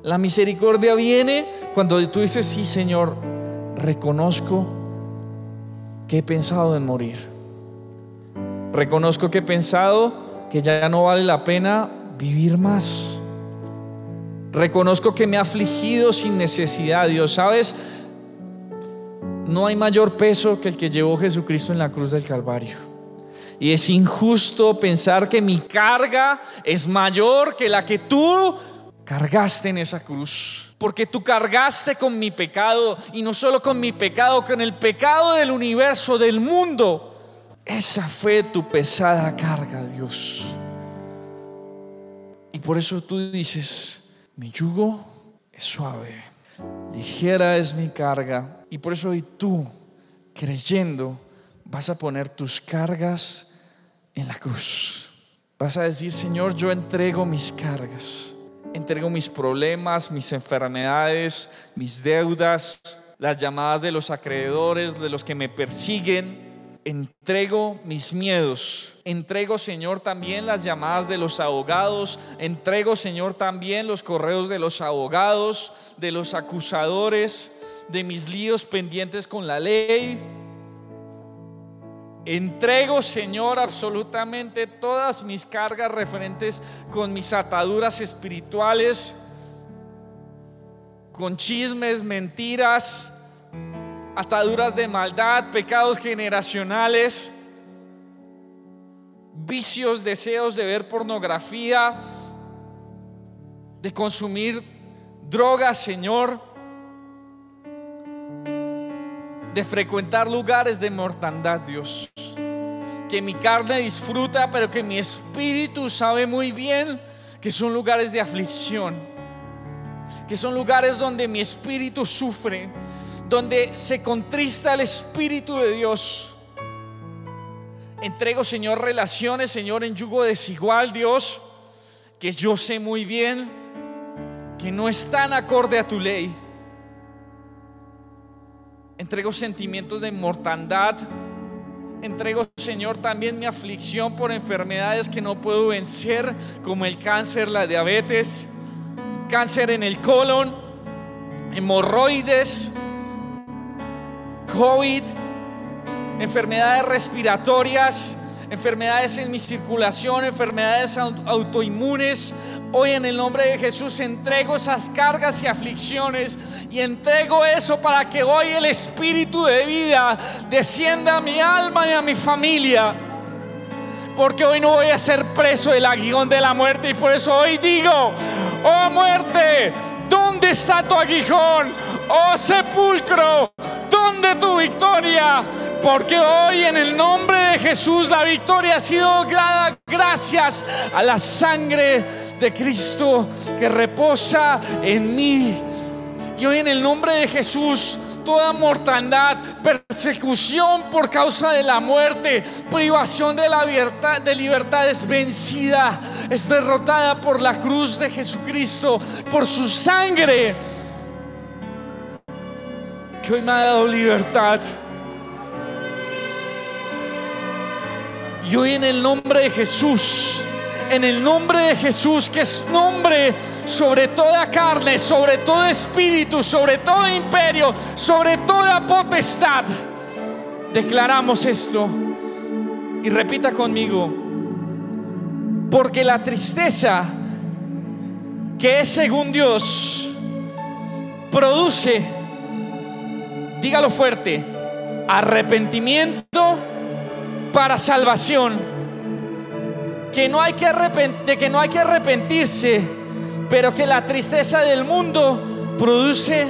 La misericordia viene cuando tú dices, sí Señor, reconozco que he pensado en morir. Reconozco que he pensado que ya no vale la pena vivir más. Reconozco que me ha afligido sin necesidad, Dios. ¿Sabes? No hay mayor peso que el que llevó Jesucristo en la cruz del Calvario. Y es injusto pensar que mi carga es mayor que la que tú cargaste en esa cruz. Porque tú cargaste con mi pecado y no solo con mi pecado, con el pecado del universo, del mundo. Esa fue tu pesada carga, Dios. Y por eso tú dices, mi yugo es suave, ligera es mi carga. Y por eso hoy tú, creyendo, vas a poner tus cargas en la cruz. Vas a decir, Señor, yo entrego mis cargas, entrego mis problemas, mis enfermedades, mis deudas, las llamadas de los acreedores, de los que me persiguen. Entrego mis miedos. Entrego, Señor, también las llamadas de los abogados. Entrego, Señor, también los correos de los abogados, de los acusadores, de mis líos pendientes con la ley Entrego, Señor, absolutamente todas mis cargas referentes con mis ataduras espirituales, con chismes, mentiras, ataduras de maldad, pecados generacionales, vicios, deseos de ver pornografía, de consumir drogas, Señor, de frecuentar lugares de mortandad, Dios. Que mi carne disfruta, pero que mi espíritu sabe muy bien que son lugares de aflicción, que son lugares donde mi espíritu sufre, donde se contrista el espíritu de Dios. Entrego, Señor, relaciones, Señor, en yugo desigual, Dios, que yo sé muy bien que no están acorde a tu ley. Entrego sentimientos de mortandad, Entrego, Señor, también mi aflicción por enfermedades que no puedo vencer, como el cáncer, la diabetes, cáncer en el colon, hemorroides, COVID, enfermedades respiratorias, enfermedades en mi circulación, enfermedades autoinmunes, Hoy en el nombre de Jesús entrego esas cargas y aflicciones y entrego eso para que hoy el Espíritu de vida descienda a mi alma y a mi familia. Porque hoy no voy a ser preso del aguijón de la muerte y por eso hoy digo, oh muerte, ¿dónde está tu aguijón? Oh sepulcro, ¿dónde tu victoria? Porque hoy en el nombre de Jesús la victoria ha sido dada gracias a la sangre de Cristo que reposa en mí. Y hoy en el nombre de Jesús toda mortandad, persecución por causa de la muerte, privación de la libertad, de libertad es vencida, es derrotada por la cruz de Jesucristo, por su sangre, que hoy me ha dado libertad. Y hoy en el nombre de Jesús, en el nombre de Jesús, que es nombre sobre toda carne, sobre todo espíritu, sobre todo imperio, sobre toda potestad, declaramos esto. Y repita conmigo, porque la tristeza que es según Dios produce, dígalo fuerte, arrepentimiento para salvación. Que no hay que de que no hay que arrepentirse, pero que la tristeza del mundo produce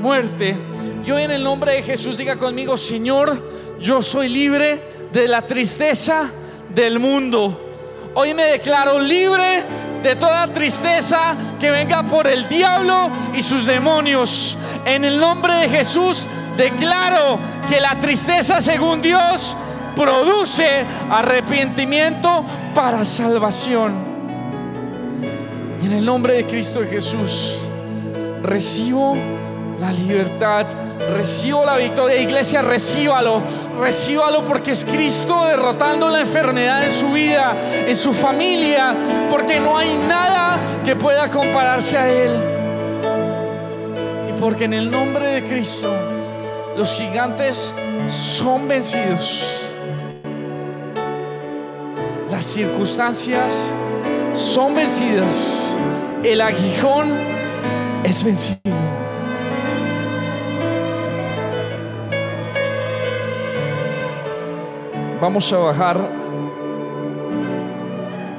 muerte. Yo en el nombre de Jesús diga conmigo, Señor, yo soy libre de la tristeza del mundo. Hoy me declaro libre de toda tristeza que venga por el diablo y sus demonios. En el nombre de Jesús declaro que la tristeza según Dios produce arrepentimiento para salvación. En el nombre de Cristo Jesús recibo la libertad, recibo la victoria. Iglesia, recíbalo, recíbalo porque es Cristo derrotando la enfermedad en su vida, en su familia, porque no hay nada que pueda compararse a Él. Y porque en el nombre de Cristo los gigantes son vencidos las circunstancias son vencidas. El aguijón es vencido. Vamos a bajar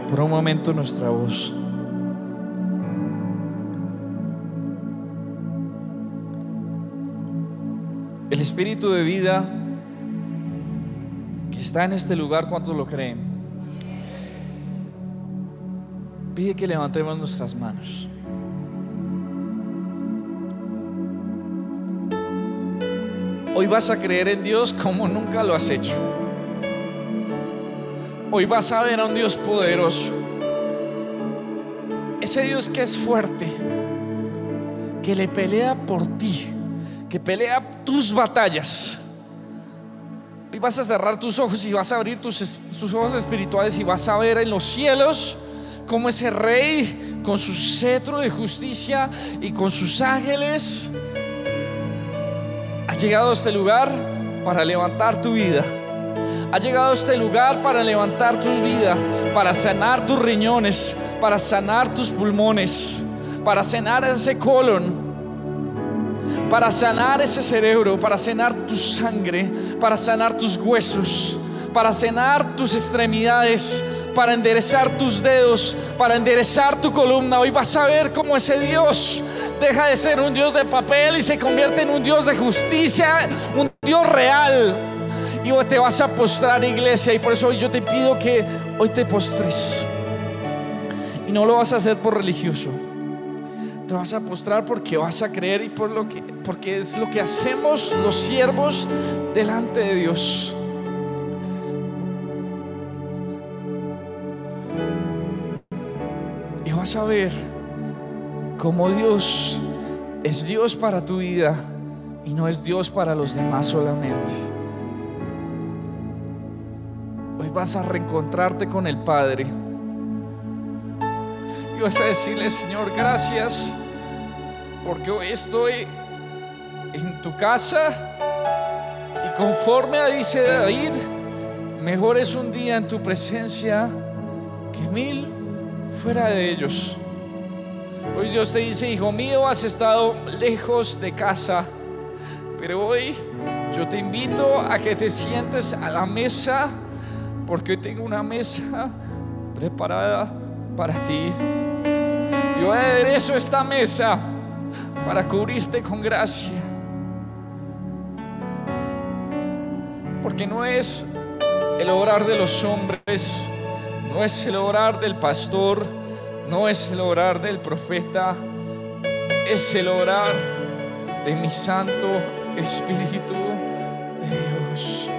por un momento nuestra voz. El espíritu de vida que está en este lugar, ¿cuántos lo creen? Pide que levantemos nuestras manos. Hoy vas a creer en Dios como nunca lo has hecho. Hoy vas a ver a un Dios poderoso. Ese Dios que es fuerte, que le pelea por ti, que pelea tus batallas. Hoy vas a cerrar tus ojos y vas a abrir tus, tus ojos espirituales y vas a ver en los cielos como ese rey con su cetro de justicia y con sus ángeles ha llegado a este lugar para levantar tu vida. Ha llegado a este lugar para levantar tu vida, para sanar tus riñones, para sanar tus pulmones, para sanar ese colon, para sanar ese cerebro, para sanar tu sangre, para sanar tus huesos, para sanar tus extremidades, para enderezar tus dedos, para enderezar tu columna. Hoy vas a ver cómo ese Dios deja de ser un Dios de papel y se convierte en un Dios de justicia, un Dios real. Y hoy te vas a postrar, iglesia, y por eso hoy yo te pido que hoy te postres. Y no lo vas a hacer por religioso. Te vas a postrar porque vas a creer y por lo que porque es lo que hacemos los siervos delante de Dios. A ver cómo Dios es Dios para tu vida y no es Dios para los demás solamente. Hoy vas a reencontrarte con el Padre y vas a decirle, Señor, gracias porque hoy estoy en tu casa y conforme a dice David, mejor es un día en tu presencia que mil fuera de ellos. Hoy Dios te dice, hijo mío, has estado lejos de casa, pero hoy yo te invito a que te sientes a la mesa, porque hoy tengo una mesa preparada para ti. Yo aderezo esta mesa para cubrirte con gracia. Porque no es el obrar de los hombres, no es el orar del pastor, no es el orar del profeta, es el orar de mi santo Espíritu de Dios.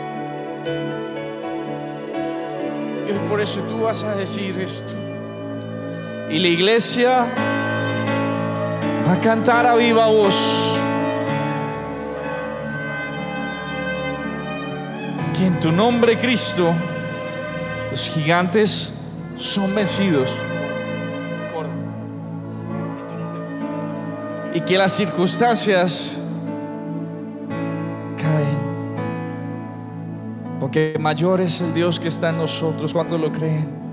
Y por eso tú vas a decir esto. Y la iglesia va a cantar a viva voz. Que en tu nombre, Cristo, los gigantes son vencidos. Y que las circunstancias caen. Porque mayor es el Dios que está en nosotros. cuando lo creen?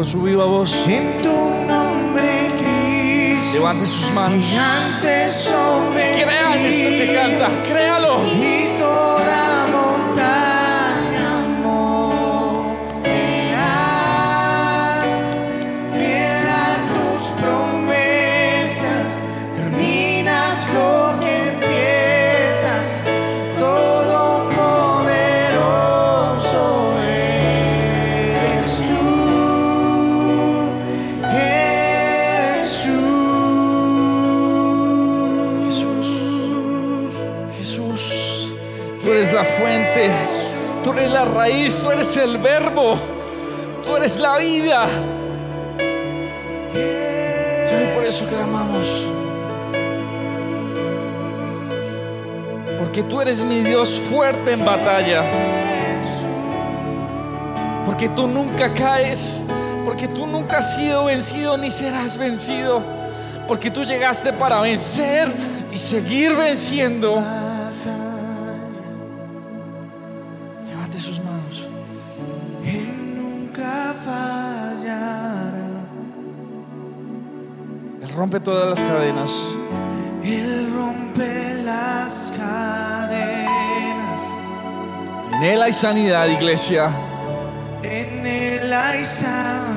Con su viva voz. En tu nombre, Cristo. Levante sus manos. Crean esto que canta. Créalo. Tú eres la raíz, tú eres el verbo, tú eres la vida. Y por eso clamamos. Porque tú eres mi Dios fuerte en batalla. Porque tú nunca caes. Porque tú nunca has sido vencido ni serás vencido. Porque tú llegaste para vencer y seguir venciendo. Rompe todas las cadenas. Él rompe las cadenas. En Él hay sanidad, iglesia. En Él hay sanidad.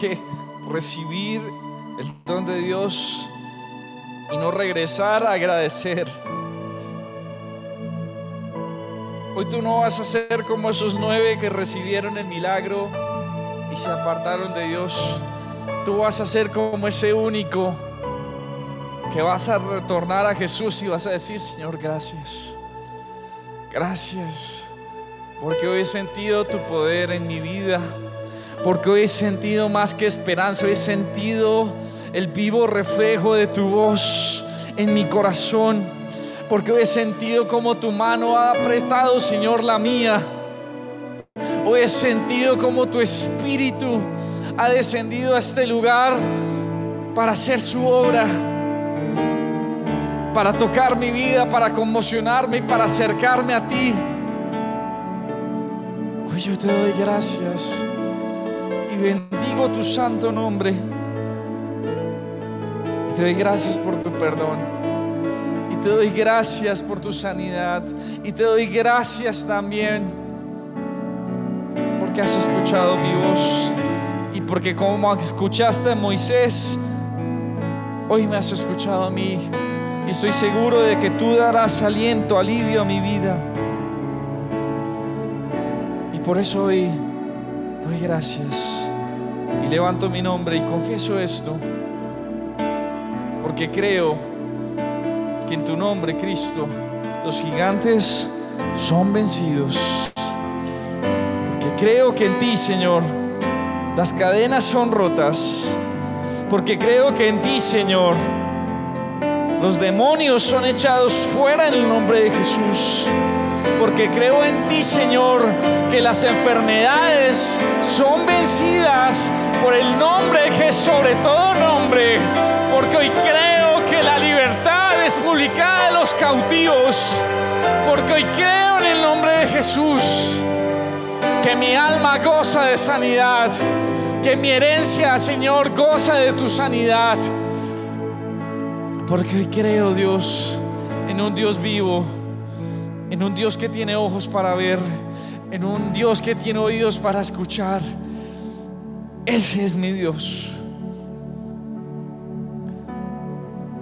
Que recibir el don de Dios y no regresar a agradecer. Hoy tú no vas a ser como esos nueve que recibieron el milagro y se apartaron de Dios. Tú vas a ser como ese único que vas a retornar a Jesús y vas a decir, Señor, gracias. Gracias. Porque hoy he sentido tu poder en mi vida porque hoy he sentido más que esperanza, hoy he sentido el vivo reflejo de tu voz en mi corazón, porque hoy he sentido como tu mano ha prestado, Señor, la mía. Hoy he sentido como tu espíritu ha descendido a este lugar para hacer su obra, para tocar mi vida, para conmocionarme y para acercarme a ti. Hoy yo te doy gracias bendigo tu santo nombre. Y te doy gracias por tu perdón. Y te doy gracias por tu sanidad. Y te doy gracias también porque has escuchado mi voz. Y porque como escuchaste a Moisés, hoy me has escuchado a mí. Y estoy seguro de que tú darás aliento, alivio a mi vida. Y por eso hoy doy gracias levanto mi nombre y confieso esto, porque creo que en tu nombre, Cristo, los gigantes son vencidos. Porque creo que en ti, Señor, las cadenas son rotas. Porque creo que en ti, Señor, los demonios son echados fuera en el nombre de Jesús porque creo en ti, Señor, que las enfermedades son vencidas por el nombre que es sobre todo nombre, porque hoy creo que la libertad es publicada de los cautivos, porque hoy creo en el nombre de Jesús, que mi alma goza de sanidad, que mi herencia, Señor, goza de tu sanidad, porque hoy creo, Dios, en un Dios vivo en un Dios que tiene ojos para ver, en un Dios que tiene oídos para escuchar. Ese es mi Dios.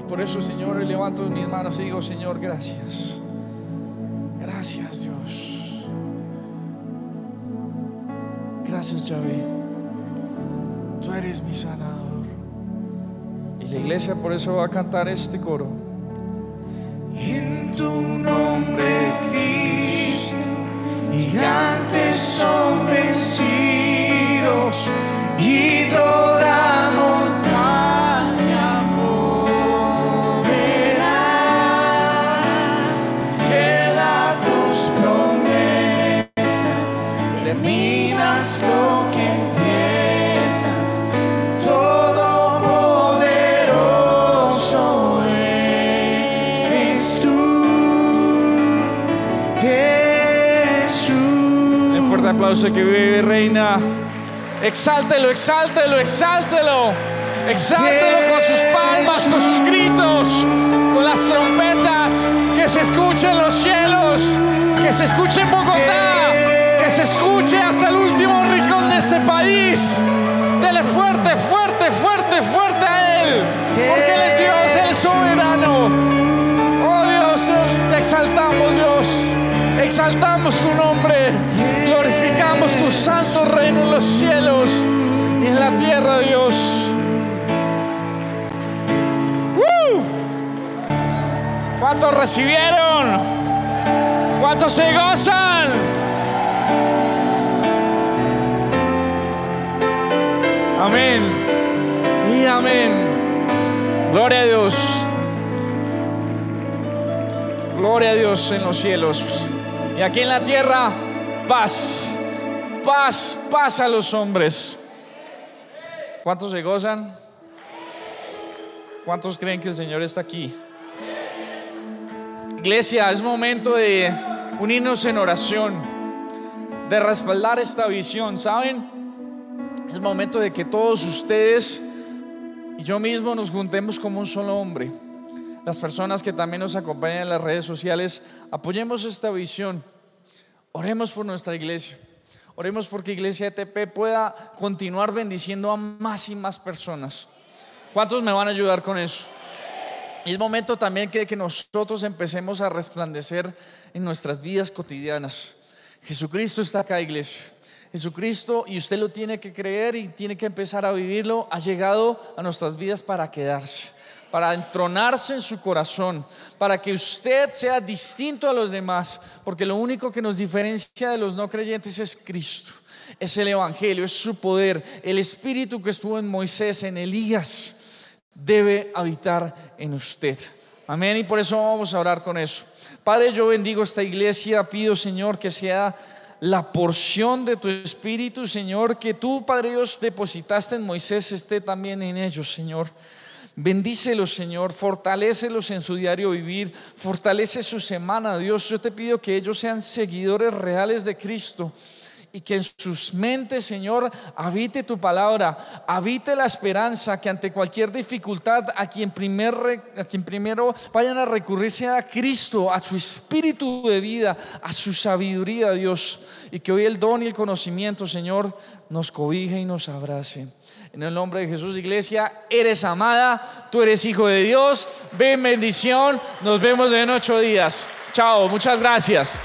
Por eso, Señor, levanto mis manos y digo, Señor, gracias. Gracias, Dios. Gracias, Yahvé. Tú eres mi sanador. Y la iglesia por eso va a cantar este coro. En tu nombre, Cristo, gigantes son vencidos y toda montaña moverás. Que a tus promesas terminas lo que empiezas. Todopoderoso eres tú, Jesús. Un fuerte aplauso que vive reina. Exáltelo, exáltelo, exáltelo. Exáltelo con sus palmas, con sus gritos, con las trompetas. Que se escuche en los cielos, que se escuche en Bogotá, que se escuche hasta el último rincón de este país. Dele fuerte, fuerte, fuerte, fuerte a Él. Porque Él es Dios, Él es soberano. Oh Dios, te exaltamos Dios, exaltamos tu nombre, glorificamos tu santo reino en los cielos y en la tierra, Dios. ¿Cuántos recibieron? ¿Cuántos se gozan? Amén y amén. Gloria a Dios. Gloria a Dios en los cielos. Y aquí en la tierra, paz. Paz, paz a los hombres. ¿Cuántos se gozan? ¿Cuántos creen que el Señor está aquí? Iglesia, es momento de unirnos en oración, de respaldar esta visión, ¿saben? Es momento de que todos ustedes y yo mismo nos juntemos como un solo hombre. Las personas que también nos acompañan en las redes sociales, apoyemos esta visión. Oremos por nuestra iglesia. Oremos porque Iglesia ETP pueda continuar bendiciendo a más y más personas. ¿Cuántos me van a ayudar con eso? Y es momento también que, que nosotros empecemos a resplandecer en nuestras vidas cotidianas. Jesucristo está acá, iglesia. Jesucristo, y usted lo tiene que creer y tiene que empezar a vivirlo, ha llegado a nuestras vidas para quedarse, para entronarse en su corazón, para que usted sea distinto a los demás, porque lo único que nos diferencia de los no creyentes es Cristo. Es el Evangelio, es su poder, el Espíritu que estuvo en Moisés, en Elías, debe habitar en usted. Amén. Y por eso vamos a orar con eso. Padre, yo bendigo esta iglesia. Pido, Señor, que sea la porción de tu Espíritu, Señor, que tú, Padre Dios, depositaste en Moisés, esté también en ellos, Señor. Bendícelos, Señor, fortalécelos en su diario vivir, fortalece su semana, Dios. Yo te pido que ellos sean seguidores reales de Cristo y que en sus mentes, Señor, habite tu palabra, habite la esperanza que ante cualquier dificultad a quien, primero vayan a recurrir sea a Cristo, a su espíritu de vida, a su sabiduría, Dios, y que hoy el don y el conocimiento, Señor, nos cobije y nos abrace. En el nombre de Jesús, iglesia, eres amada, tú eres hijo de Dios, ven bendición, nos vemos en ocho días. Chao, muchas gracias.